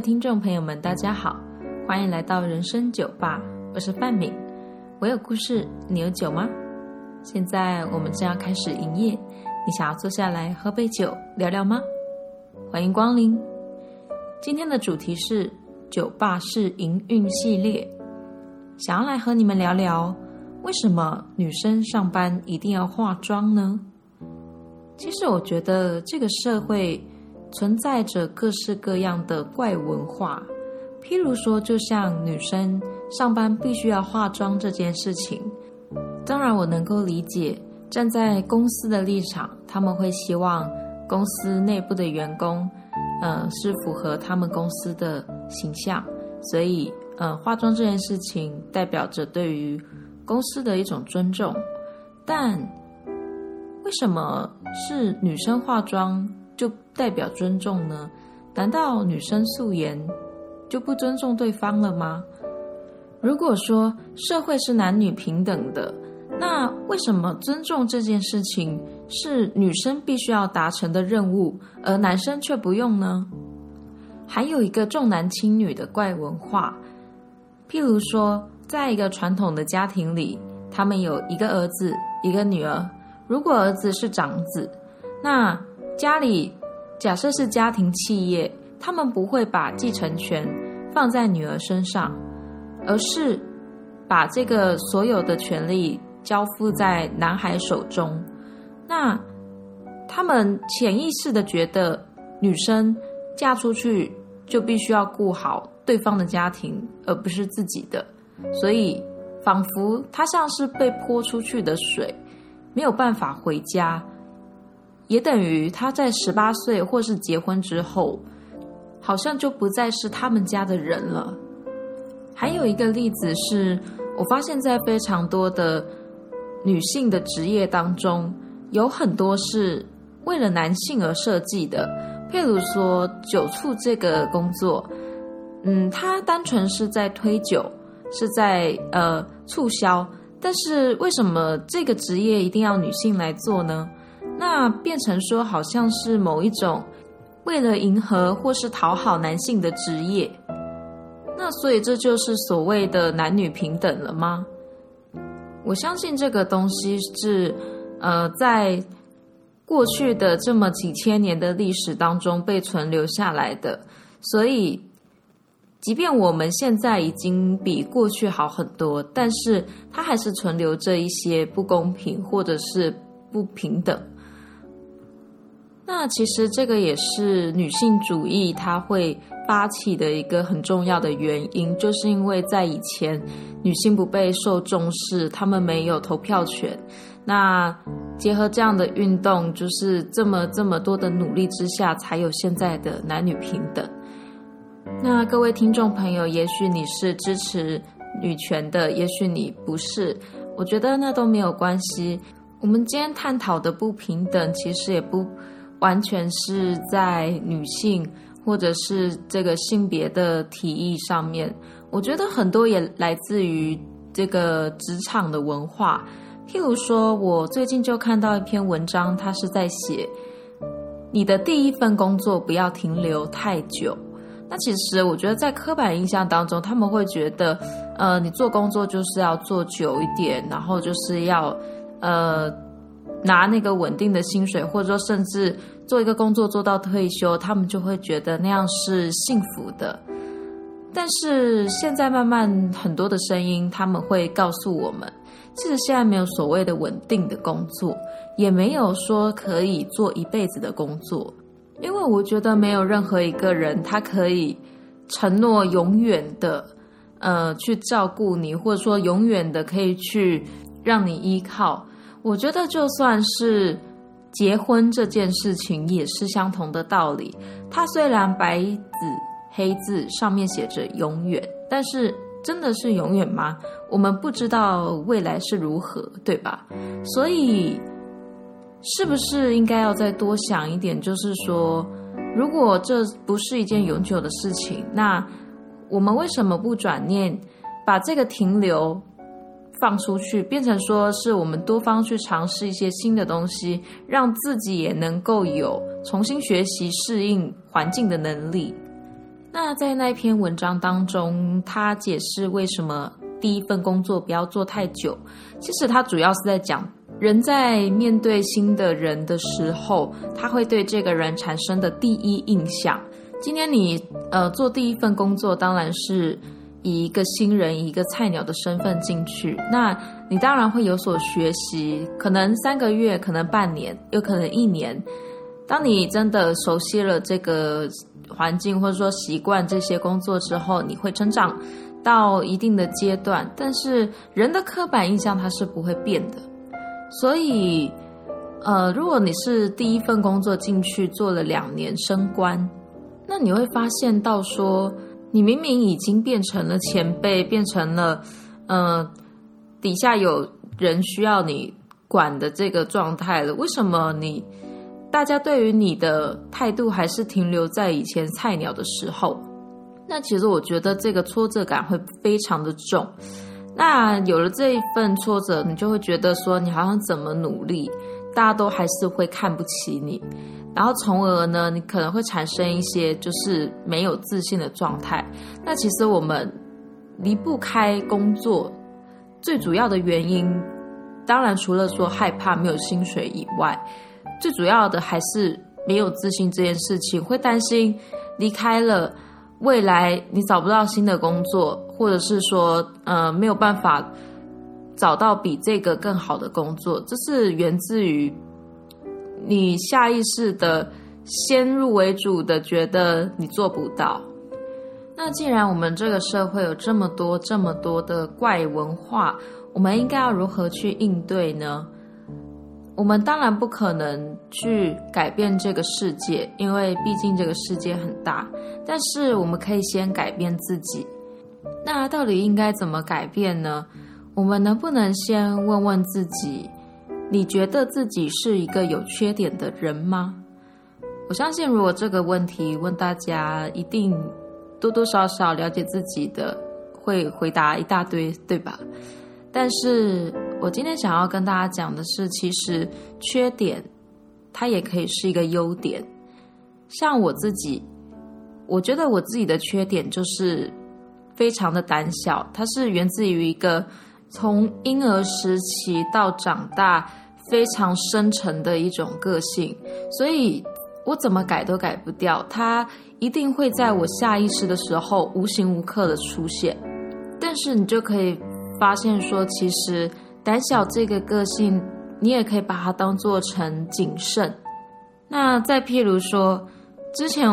听众朋友们，大家好，欢迎来到人生酒吧，我是范敏。我有故事，你有酒吗？现在我们正要开始营业，你想要坐下来喝杯酒聊聊吗？欢迎光临。今天的主题是酒吧式营运系列，想要来和你们聊聊，为什么女生上班一定要化妆呢？其实我觉得这个社会。存在着各式各样的怪文化，譬如说，就像女生上班必须要化妆这件事情。当然，我能够理解，站在公司的立场，他们会希望公司内部的员工，呃，是符合他们公司的形象。所以，呃，化妆这件事情代表着对于公司的一种尊重。但为什么是女生化妆？就代表尊重呢？难道女生素颜就不尊重对方了吗？如果说社会是男女平等的，那为什么尊重这件事情是女生必须要达成的任务，而男生却不用呢？还有一个重男轻女的怪文化，譬如说，在一个传统的家庭里，他们有一个儿子，一个女儿。如果儿子是长子，那家里假设是家庭企业，他们不会把继承权放在女儿身上，而是把这个所有的权利交付在男孩手中。那他们潜意识的觉得，女生嫁出去就必须要顾好对方的家庭，而不是自己的，所以仿佛她像是被泼出去的水，没有办法回家。也等于他在十八岁或是结婚之后，好像就不再是他们家的人了。还有一个例子是，我发现在非常多的女性的职业当中，有很多是为了男性而设计的。譬如说酒醋这个工作，嗯，它单纯是在推酒，是在呃促销，但是为什么这个职业一定要女性来做呢？那变成说，好像是某一种为了迎合或是讨好男性的职业，那所以这就是所谓的男女平等了吗？我相信这个东西是呃，在过去的这么几千年的历史当中被存留下来的，所以即便我们现在已经比过去好很多，但是它还是存留着一些不公平或者是不平等。那其实这个也是女性主义它会发起的一个很重要的原因，就是因为在以前女性不被受重视，她们没有投票权。那结合这样的运动，就是这么这么多的努力之下，才有现在的男女平等。那各位听众朋友，也许你是支持女权的，也许你不是，我觉得那都没有关系。我们今天探讨的不平等，其实也不。完全是在女性或者是这个性别的提议上面，我觉得很多也来自于这个职场的文化。譬如说，我最近就看到一篇文章，它是在写你的第一份工作不要停留太久。那其实我觉得在刻板印象当中，他们会觉得，呃，你做工作就是要做久一点，然后就是要，呃。拿那个稳定的薪水，或者说甚至做一个工作做到退休，他们就会觉得那样是幸福的。但是现在慢慢很多的声音，他们会告诉我们，其实现在没有所谓的稳定的工作，也没有说可以做一辈子的工作，因为我觉得没有任何一个人他可以承诺永远的，呃，去照顾你，或者说永远的可以去让你依靠。我觉得，就算是结婚这件事情，也是相同的道理。它虽然白纸黑字上面写着永远，但是真的是永远吗？我们不知道未来是如何，对吧？所以，是不是应该要再多想一点？就是说，如果这不是一件永久的事情，那我们为什么不转念，把这个停留？放出去，变成说是我们多方去尝试一些新的东西，让自己也能够有重新学习、适应环境的能力。那在那篇文章当中，他解释为什么第一份工作不要做太久。其实他主要是在讲，人在面对新的人的时候，他会对这个人产生的第一印象。今天你呃做第一份工作，当然是以一个新人、一个菜鸟的身份进去，那你当然会有所学习，可能三个月，可能半年，有可能一年。当你真的熟悉了这个环境，或者说习惯这些工作之后，你会成长到一定的阶段。但是人的刻板印象它是不会变的，所以呃，如果你是第一份工作进去做了两年升官。那你会发现到说，你明明已经变成了前辈，变成了，呃，底下有人需要你管的这个状态了，为什么你大家对于你的态度还是停留在以前菜鸟的时候？那其实我觉得这个挫折感会非常的重。那有了这一份挫折，你就会觉得说，你好像怎么努力，大家都还是会看不起你。然后从而呢，你可能会产生一些就是没有自信的状态。那其实我们离不开工作，最主要的原因，当然除了说害怕没有薪水以外，最主要的还是没有自信这件事情，会担心离开了未来你找不到新的工作，或者是说呃没有办法找到比这个更好的工作，这是源自于。你下意识的先入为主的觉得你做不到，那既然我们这个社会有这么多这么多的怪文化，我们应该要如何去应对呢？我们当然不可能去改变这个世界，因为毕竟这个世界很大。但是我们可以先改变自己。那到底应该怎么改变呢？我们能不能先问问自己？你觉得自己是一个有缺点的人吗？我相信，如果这个问题问大家，一定多多少少了解自己的会回答一大堆，对吧？但是我今天想要跟大家讲的是，其实缺点它也可以是一个优点。像我自己，我觉得我自己的缺点就是非常的胆小，它是源自于一个从婴儿时期到长大。非常深沉的一种个性，所以我怎么改都改不掉，它一定会在我下意识的时候无形无刻的出现。但是你就可以发现说，其实胆小这个个性，你也可以把它当做成谨慎。那再譬如说，之前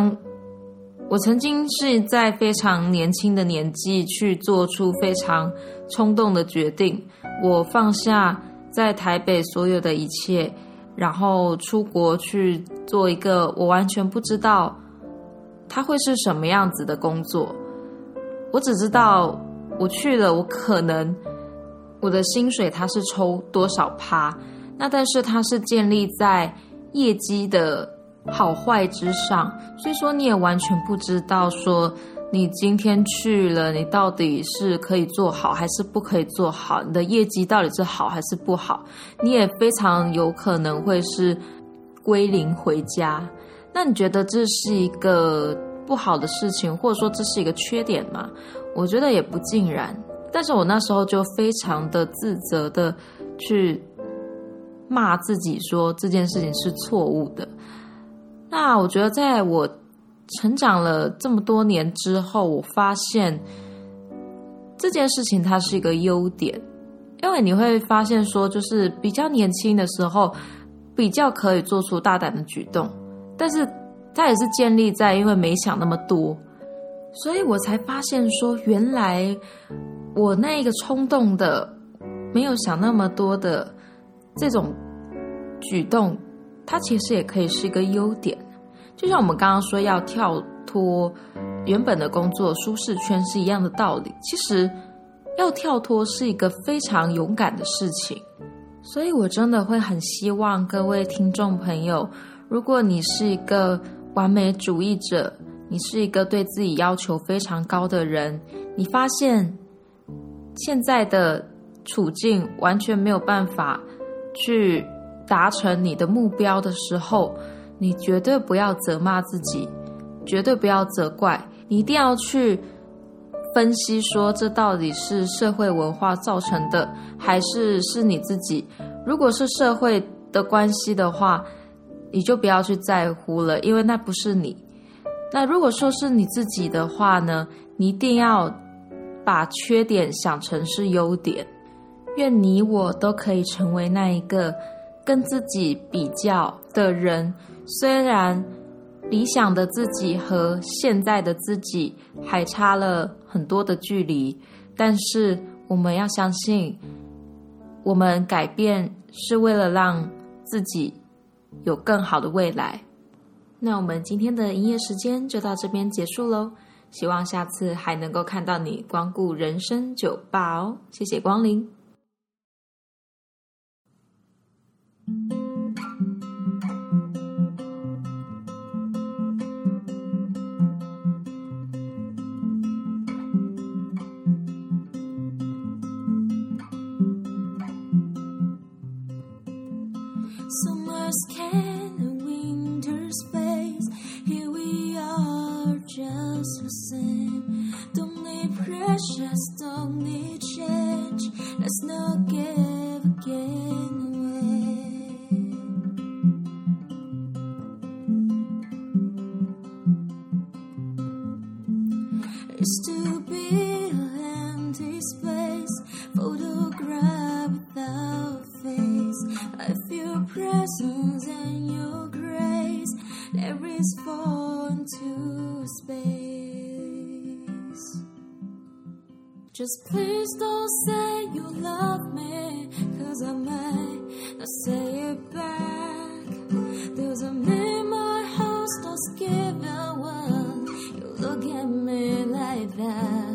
我曾经是在非常年轻的年纪去做出非常冲动的决定，我放下。在台北所有的一切，然后出国去做一个我完全不知道他会是什么样子的工作。我只知道我去了，我可能我的薪水它是抽多少趴，那但是它是建立在业绩的好坏之上，所以说你也完全不知道说。你今天去了，你到底是可以做好还是不可以做好？你的业绩到底是好还是不好？你也非常有可能会是归零回家。那你觉得这是一个不好的事情，或者说这是一个缺点吗？我觉得也不尽然。但是我那时候就非常的自责的去骂自己，说这件事情是错误的。那我觉得在我。成长了这么多年之后，我发现这件事情它是一个优点，因为你会发现说，就是比较年轻的时候，比较可以做出大胆的举动，但是它也是建立在因为没想那么多，所以我才发现说，原来我那一个冲动的、没有想那么多的这种举动，它其实也可以是一个优点。就像我们刚刚说要跳脱原本的工作舒适圈是一样的道理。其实要跳脱是一个非常勇敢的事情，所以我真的会很希望各位听众朋友，如果你是一个完美主义者，你是一个对自己要求非常高的人，你发现现在的处境完全没有办法去达成你的目标的时候。你绝对不要责骂自己，绝对不要责怪，你一定要去分析说这到底是社会文化造成的，还是是你自己？如果是社会的关系的话，你就不要去在乎了，因为那不是你。那如果说是你自己的话呢，你一定要把缺点想成是优点。愿你我都可以成为那一个跟自己比较的人。虽然理想的自己和现在的自己还差了很多的距离，但是我们要相信，我们改变是为了让自己有更好的未来。那我们今天的营业时间就到这边结束喽，希望下次还能够看到你光顾人生酒吧哦，谢谢光临。Summer's can, winter's Just please don't say you love me, cause I might not say it back. There's a in my house that's giving one. You look at me like that.